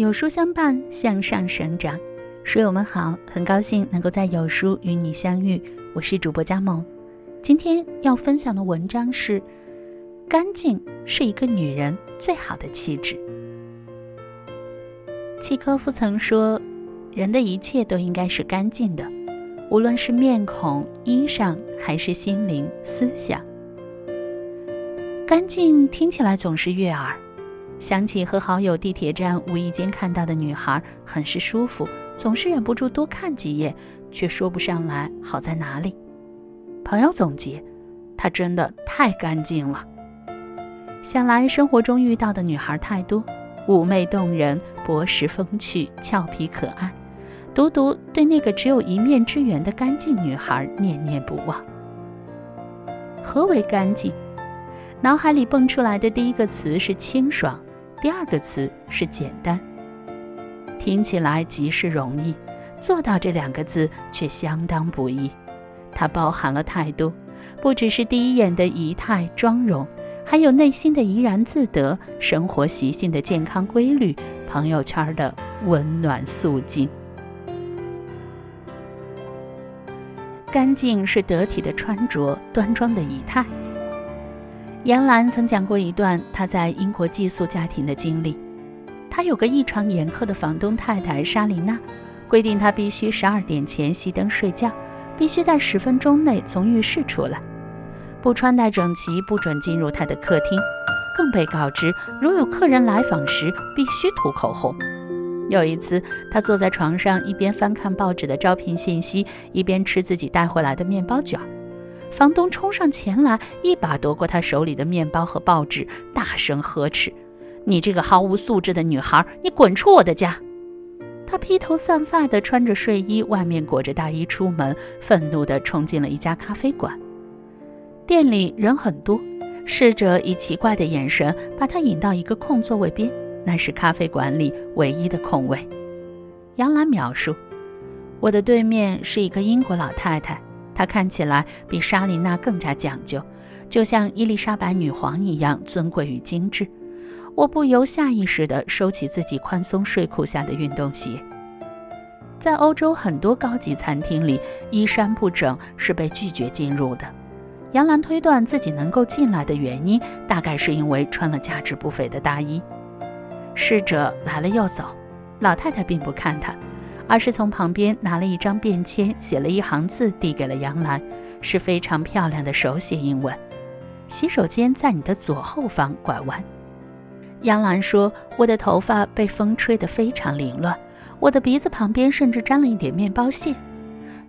有书相伴，向上生长。书友们好，很高兴能够在有书与你相遇，我是主播佳萌。今天要分享的文章是：干净是一个女人最好的气质。契科夫曾说，人的一切都应该是干净的，无论是面孔、衣裳，还是心灵、思想。干净听起来总是悦耳。想起和好友地铁站无意间看到的女孩，很是舒服，总是忍不住多看几眼，却说不上来好在哪里。朋友总结，她真的太干净了。想来生活中遇到的女孩太多，妩媚动人，博识风趣，俏皮可爱，独独对那个只有一面之缘的干净女孩念念不忘。何为干净？脑海里蹦出来的第一个词是清爽。第二个词是简单，听起来极是容易，做到这两个字却相当不易。它包含了太多，不只是第一眼的仪态妆容，还有内心的怡然自得，生活习性的健康规律，朋友圈的温暖素净。干净是得体的穿着，端庄的仪态。杨澜曾讲过一段她在英国寄宿家庭的经历。她有个异常严苛的房东太太莎琳娜，规定她必须十二点前熄灯睡觉，必须在十分钟内从浴室出来，不穿戴整齐不准进入她的客厅，更被告知如有客人来访时必须涂口红。有一次，她坐在床上一边翻看报纸的招聘信息，一边吃自己带回来的面包卷。房东冲上前来，一把夺过他手里的面包和报纸，大声呵斥：“你这个毫无素质的女孩，你滚出我的家！”他披头散发的穿着睡衣，外面裹着大衣出门，愤怒的冲进了一家咖啡馆。店里人很多，侍者以奇怪的眼神把他引到一个空座位边，那是咖啡馆里唯一的空位。杨澜描述：“我的对面是一个英国老太太。”她看起来比莎琳娜更加讲究，就像伊丽莎白女皇一样尊贵与精致。我不由下意识地收起自己宽松睡裤下的运动鞋。在欧洲很多高级餐厅里，衣衫不整是被拒绝进入的。杨澜推断自己能够进来的原因，大概是因为穿了价值不菲的大衣。侍者来了又走，老太太并不看他。而是从旁边拿了一张便签，写了一行字，递给了杨澜，是非常漂亮的手写英文：“洗手间在你的左后方，拐弯。”杨澜说：“我的头发被风吹得非常凌乱，我的鼻子旁边甚至沾了一点面包屑。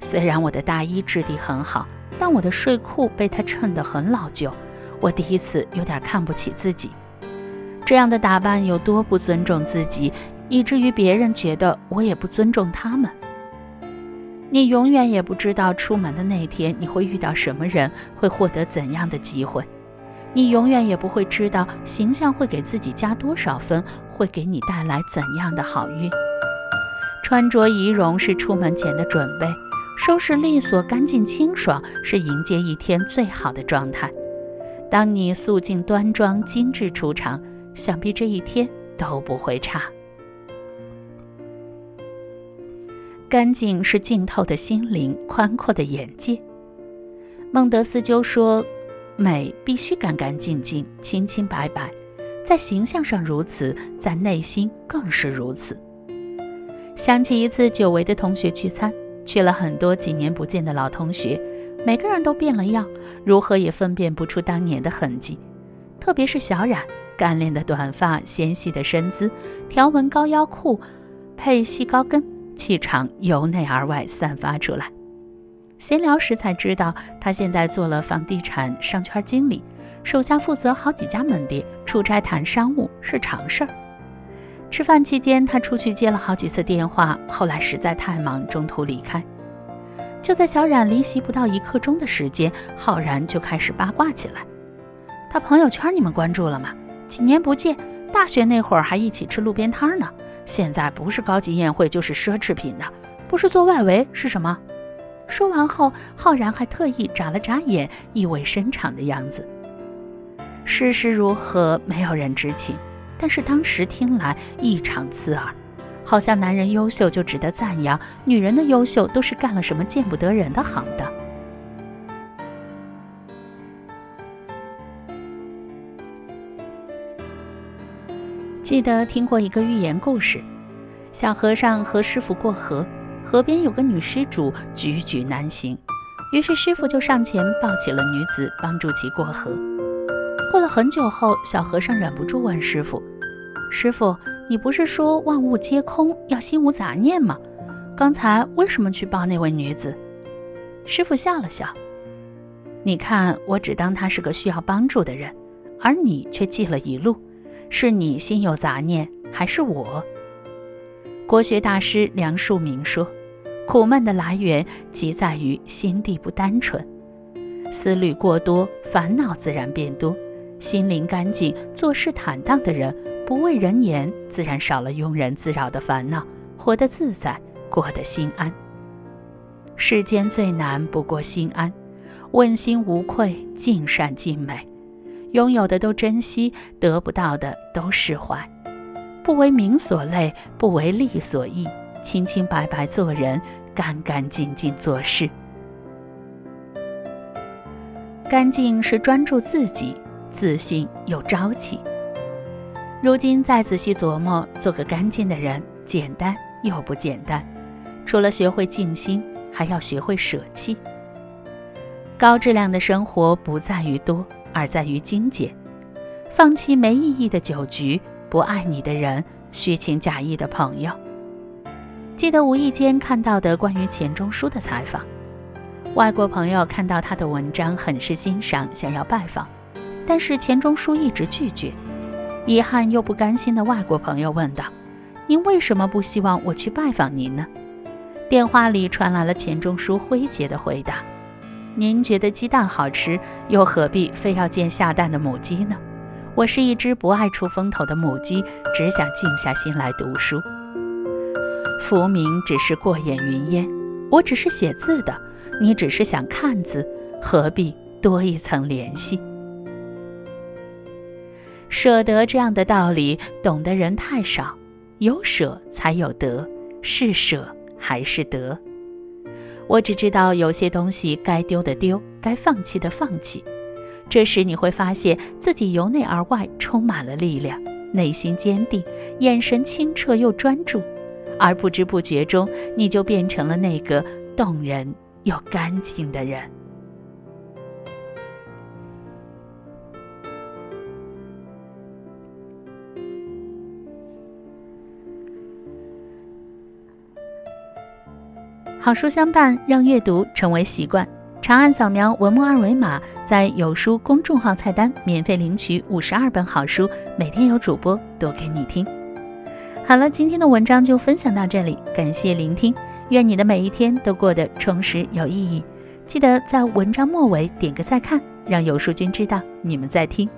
虽然我的大衣质地很好，但我的睡裤被它衬得很老旧。我第一次有点看不起自己，这样的打扮有多不尊重自己。”以至于别人觉得我也不尊重他们。你永远也不知道出门的那天你会遇到什么人，会获得怎样的机会。你永远也不会知道形象会给自己加多少分，会给你带来怎样的好运。穿着仪容是出门前的准备，收拾利索、干净、清爽是迎接一天最好的状态。当你素净端庄、精致出场，想必这一天都不会差。干净是净透的心灵，宽阔的眼界。孟德斯鸠说：“美必须干干净净、清清白白，在形象上如此，在内心更是如此。”想起一次久违的同学聚餐，去了很多几年不见的老同学，每个人都变了样，如何也分辨不出当年的痕迹。特别是小冉，干练的短发，纤细的身姿，条纹高腰裤配细高跟。气场由内而外散发出来。闲聊时才知道，他现在做了房地产商圈经理，手下负责好几家门店，出差谈商务是常事儿。吃饭期间，他出去接了好几次电话，后来实在太忙，中途离开。就在小冉离席不到一刻钟的时间，浩然就开始八卦起来。他朋友圈你们关注了吗？几年不见，大学那会儿还一起吃路边摊呢。现在不是高级宴会就是奢侈品的，不是做外围是什么？说完后，浩然还特意眨了眨眼，意味深长的样子。事实如何，没有人知情，但是当时听来异常刺耳。好像男人优秀就值得赞扬，女人的优秀都是干了什么见不得人的行当。记得听过一个寓言故事，小和尚和师傅过河，河边有个女施主举举难行，于是师傅就上前抱起了女子，帮助其过河。过了很久后，小和尚忍不住问师傅：“师傅，你不是说万物皆空，要心无杂念吗？刚才为什么去抱那位女子？”师傅笑了笑：“你看，我只当她是个需要帮助的人，而你却记了一路。”是你心有杂念，还是我？国学大师梁漱溟说：“苦闷的来源即在于心地不单纯，思虑过多，烦恼自然变多。心灵干净、做事坦荡的人，不为人言，自然少了庸人自扰的烦恼，活得自在，过得心安。世间最难不过心安，问心无愧，尽善尽美。”拥有的都珍惜，得不到的都释怀，不为名所累，不为利所役，清清白白做人，干干净净做事。干净是专注自己，自信又朝气。如今再仔细琢磨，做个干净的人，简单又不简单。除了学会静心，还要学会舍弃。高质量的生活不在于多。而在于精简，放弃没意义的酒局，不爱你的人，虚情假意的朋友。记得无意间看到的关于钱钟书的采访，外国朋友看到他的文章很是欣赏，想要拜访，但是钱钟书一直拒绝。遗憾又不甘心的外国朋友问道：“您为什么不希望我去拜访您呢？”电话里传来了钱钟书诙谐的回答。您觉得鸡蛋好吃，又何必非要见下蛋的母鸡呢？我是一只不爱出风头的母鸡，只想静下心来读书。浮名只是过眼云烟，我只是写字的，你只是想看字，何必多一层联系？舍得这样的道理，懂的人太少。有舍才有得，是舍还是得？我只知道有些东西该丢的丢，该放弃的放弃。这时你会发现自己由内而外充满了力量，内心坚定，眼神清澈又专注，而不知不觉中，你就变成了那个动人又干净的人。好书相伴，让阅读成为习惯。长按扫描文末二维码，在有书公众号菜单免费领取五十二本好书，每天有主播读给你听。好了，今天的文章就分享到这里，感谢聆听。愿你的每一天都过得充实有意义。记得在文章末尾点个再看，让有书君知道你们在听。